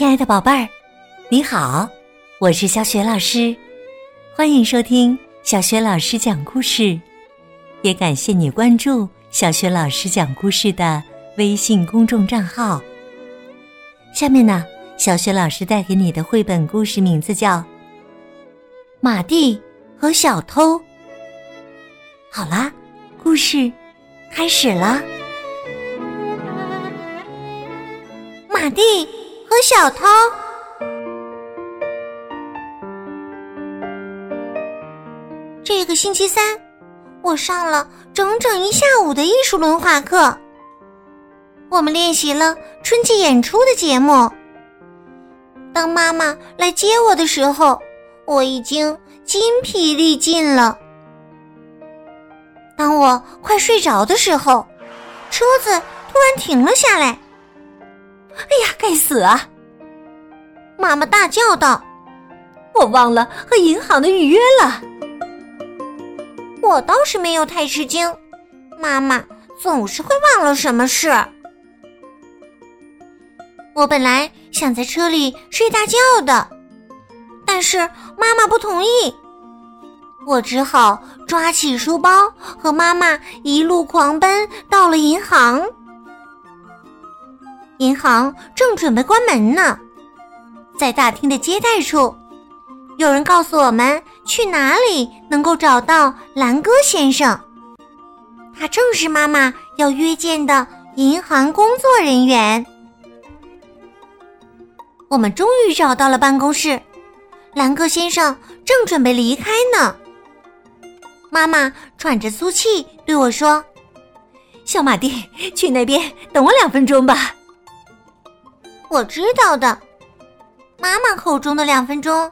亲爱的宝贝儿，你好，我是小雪老师，欢迎收听小雪老师讲故事，也感谢你关注小雪老师讲故事的微信公众账号。下面呢，小雪老师带给你的绘本故事名字叫《马蒂和小偷》。好啦，故事开始了。马蒂和小偷。这个星期三，我上了整整一下午的艺术轮滑课。我们练习了春季演出的节目。当妈妈来接我的时候，我已经筋疲力尽了。当我快睡着的时候，车子突然停了下来。哎呀，该死啊！妈妈大叫道：“我忘了和银行的预约了。”我倒是没有太吃惊，妈妈总是会忘了什么事。我本来想在车里睡大觉的，但是妈妈不同意，我只好抓起书包和妈妈一路狂奔到了银行。银行正准备关门呢，在大厅的接待处，有人告诉我们去哪里能够找到兰哥先生。他正是妈妈要约见的银行工作人员。我们终于找到了办公室，兰哥先生正准备离开呢。妈妈喘着粗气对我说：“小马蒂，去那边等我两分钟吧。”我知道的，妈妈口中的两分钟，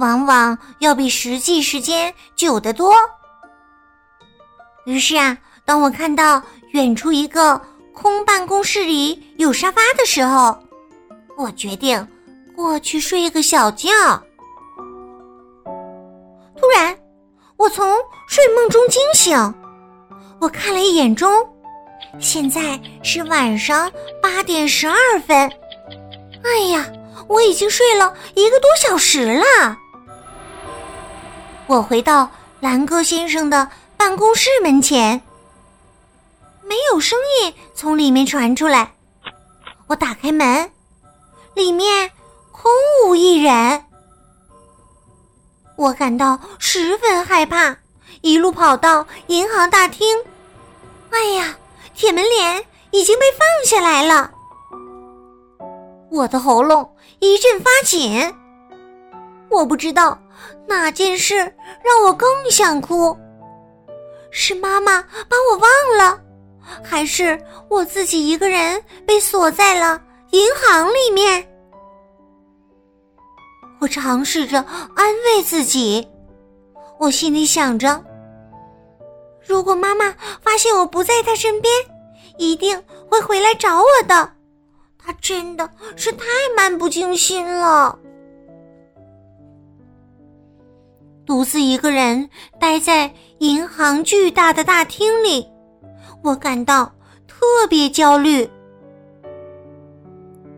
往往要比实际时间久得多。于是啊，当我看到远处一个空办公室里有沙发的时候，我决定过去睡一个小觉。突然，我从睡梦中惊醒，我看了一眼钟，现在是晚上八点十二分。哎呀，我已经睡了一个多小时了。我回到兰哥先生的办公室门前，没有声音从里面传出来。我打开门，里面空无一人。我感到十分害怕，一路跑到银行大厅。哎呀，铁门帘已经被放下来了。我的喉咙一阵发紧，我不知道哪件事让我更想哭，是妈妈把我忘了，还是我自己一个人被锁在了银行里面？我尝试着安慰自己，我心里想着，如果妈妈发现我不在她身边，一定会回来找我的。他真的是太漫不经心了，独自一个人待在银行巨大的大厅里，我感到特别焦虑。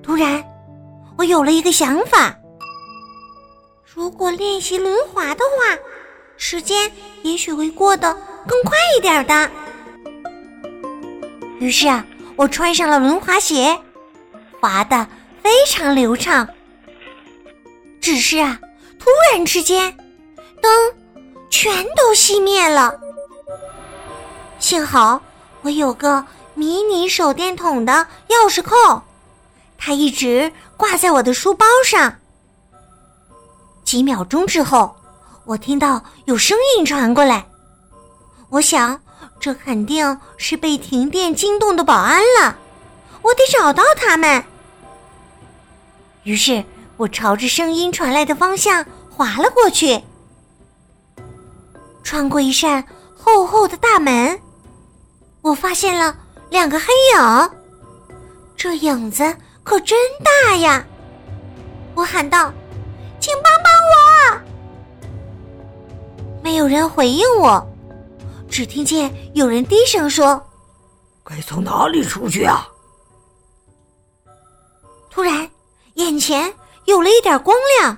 突然，我有了一个想法：如果练习轮滑的话，时间也许会过得更快一点的。于是啊，我穿上了轮滑鞋。滑的非常流畅，只是啊，突然之间，灯全都熄灭了。幸好我有个迷你手电筒的钥匙扣，它一直挂在我的书包上。几秒钟之后，我听到有声音传过来，我想这肯定是被停电惊动的保安了，我得找到他们。于是我朝着声音传来的方向滑了过去，穿过一扇厚厚的大门，我发现了两个黑影，这影子可真大呀！我喊道：“请帮帮我！”没有人回应我，只听见有人低声说：“该从哪里出去啊？”眼前有了一点光亮。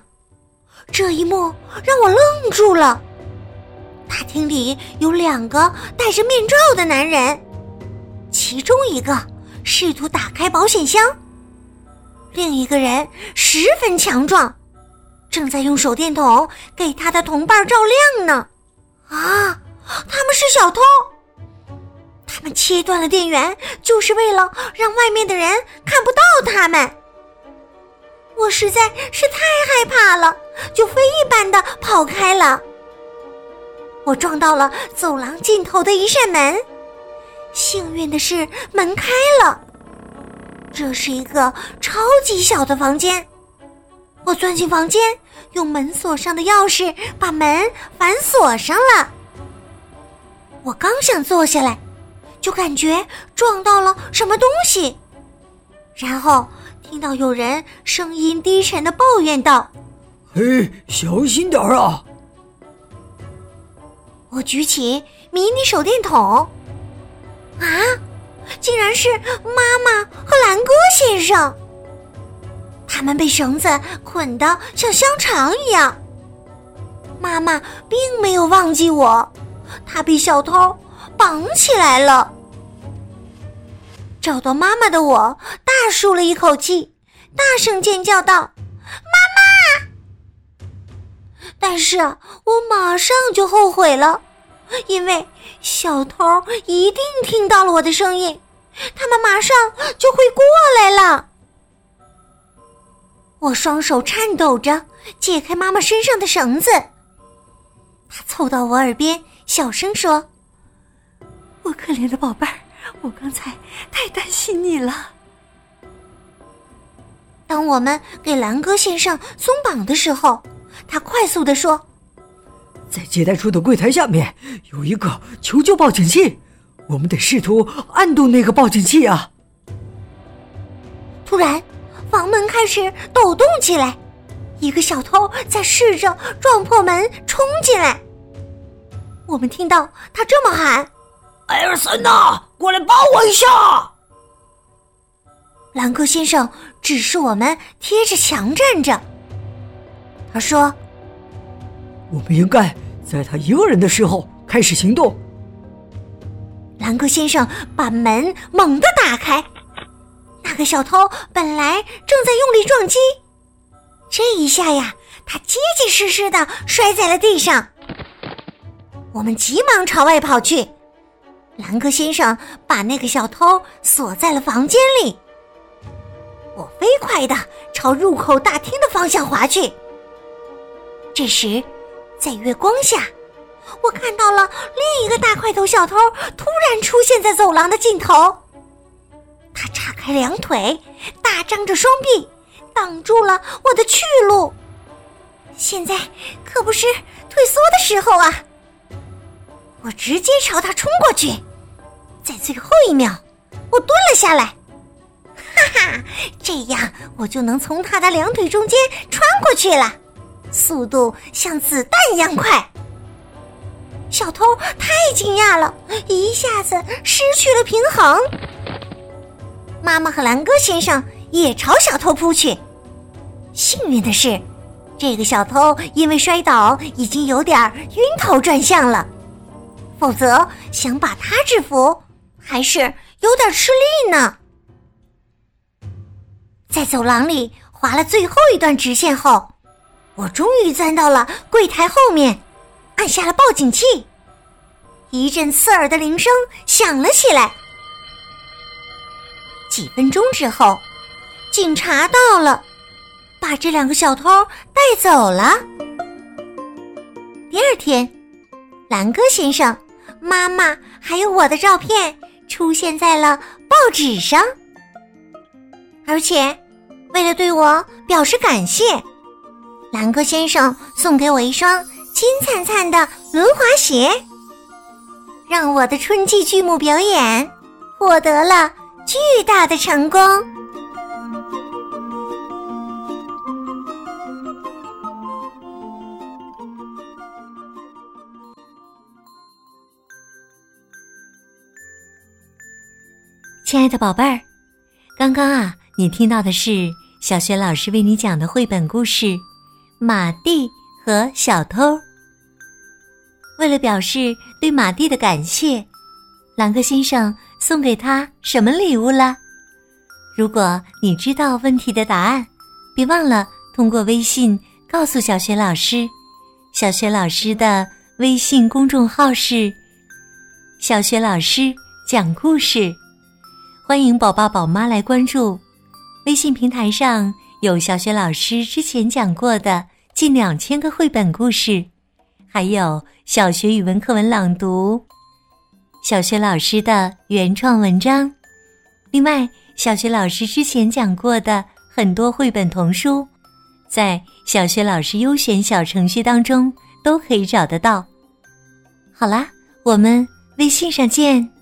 这一幕让我愣住了。大厅里有两个戴着面罩的男人，其中一个试图打开保险箱，另一个人十分强壮，正在用手电筒给他的同伴照亮呢。啊，他们是小偷！他们切断了电源，就是为了让外面的人看不到他们。实在是太害怕了，就飞一般的跑开了。我撞到了走廊尽头的一扇门，幸运的是门开了。这是一个超级小的房间。我钻进房间，用门锁上的钥匙把门反锁上了。我刚想坐下来，就感觉撞到了什么东西，然后。听到有人声音低沉的抱怨道：“嘿，小心点儿啊！”我举起迷你手电筒，啊，竟然是妈妈和兰哥先生。他们被绳子捆得像香肠一样。妈妈并没有忘记我，她被小偷绑起来了。找到妈妈的我，大舒了一口气，大声尖叫道：“妈妈！”但是我马上就后悔了，因为小偷一定听到了我的声音，他们马上就会过来了。我双手颤抖着解开妈妈身上的绳子，她凑到我耳边小声说：“我可怜的宝贝儿。”我刚才太担心你了。当我们给兰哥先生松绑的时候，他快速的说：“在接待处的柜台下面有一个求救报警器，我们得试图按动那个报警器啊！”突然，房门开始抖动起来，一个小偷在试着撞破门冲进来。我们听到他这么喊。艾尔森呐，过来帮我一下！兰克先生指示我们贴着墙站着。他说：“我们应该在他一个人的时候开始行动。”兰克先生把门猛地打开，那个小偷本来正在用力撞击，这一下呀，他结结实实的摔在了地上。我们急忙朝外跑去。兰克先生把那个小偷锁在了房间里。我飞快的朝入口大厅的方向滑去。这时，在月光下，我看到了另一个大块头小偷突然出现在走廊的尽头。他叉开两腿，大张着双臂，挡住了我的去路。现在可不是退缩的时候啊！我直接朝他冲过去，在最后一秒，我蹲了下来，哈哈，这样我就能从他的两腿中间穿过去了，速度像子弹一样快。小偷太惊讶了，一下子失去了平衡。妈妈和兰哥先生也朝小偷扑去，幸运的是，这个小偷因为摔倒已经有点晕头转向了。否则，想把他制服还是有点吃力呢。在走廊里划了最后一段直线后，我终于钻到了柜台后面，按下了报警器。一阵刺耳的铃声响了起来。几分钟之后，警察到了，把这两个小偷带走了。第二天，兰哥先生。妈妈还有我的照片出现在了报纸上，而且为了对我表示感谢，兰哥先生送给我一双金灿灿的轮滑鞋，让我的春季剧目表演获得了巨大的成功。亲爱的宝贝儿，刚刚啊，你听到的是小雪老师为你讲的绘本故事《马蒂和小偷》。为了表示对马蒂的感谢，朗克先生送给他什么礼物了？如果你知道问题的答案，别忘了通过微信告诉小雪老师。小雪老师的微信公众号是“小雪老师讲故事”，欢迎宝爸宝妈来关注。微信平台上有小雪老师之前讲过的近两千个绘本故事，还有小学语文课文朗读，小学老师的原创文章。另外，小学老师之前讲过的很多绘本童书。在小学老师优选小程序当中都可以找得到。好啦，我们微信上见。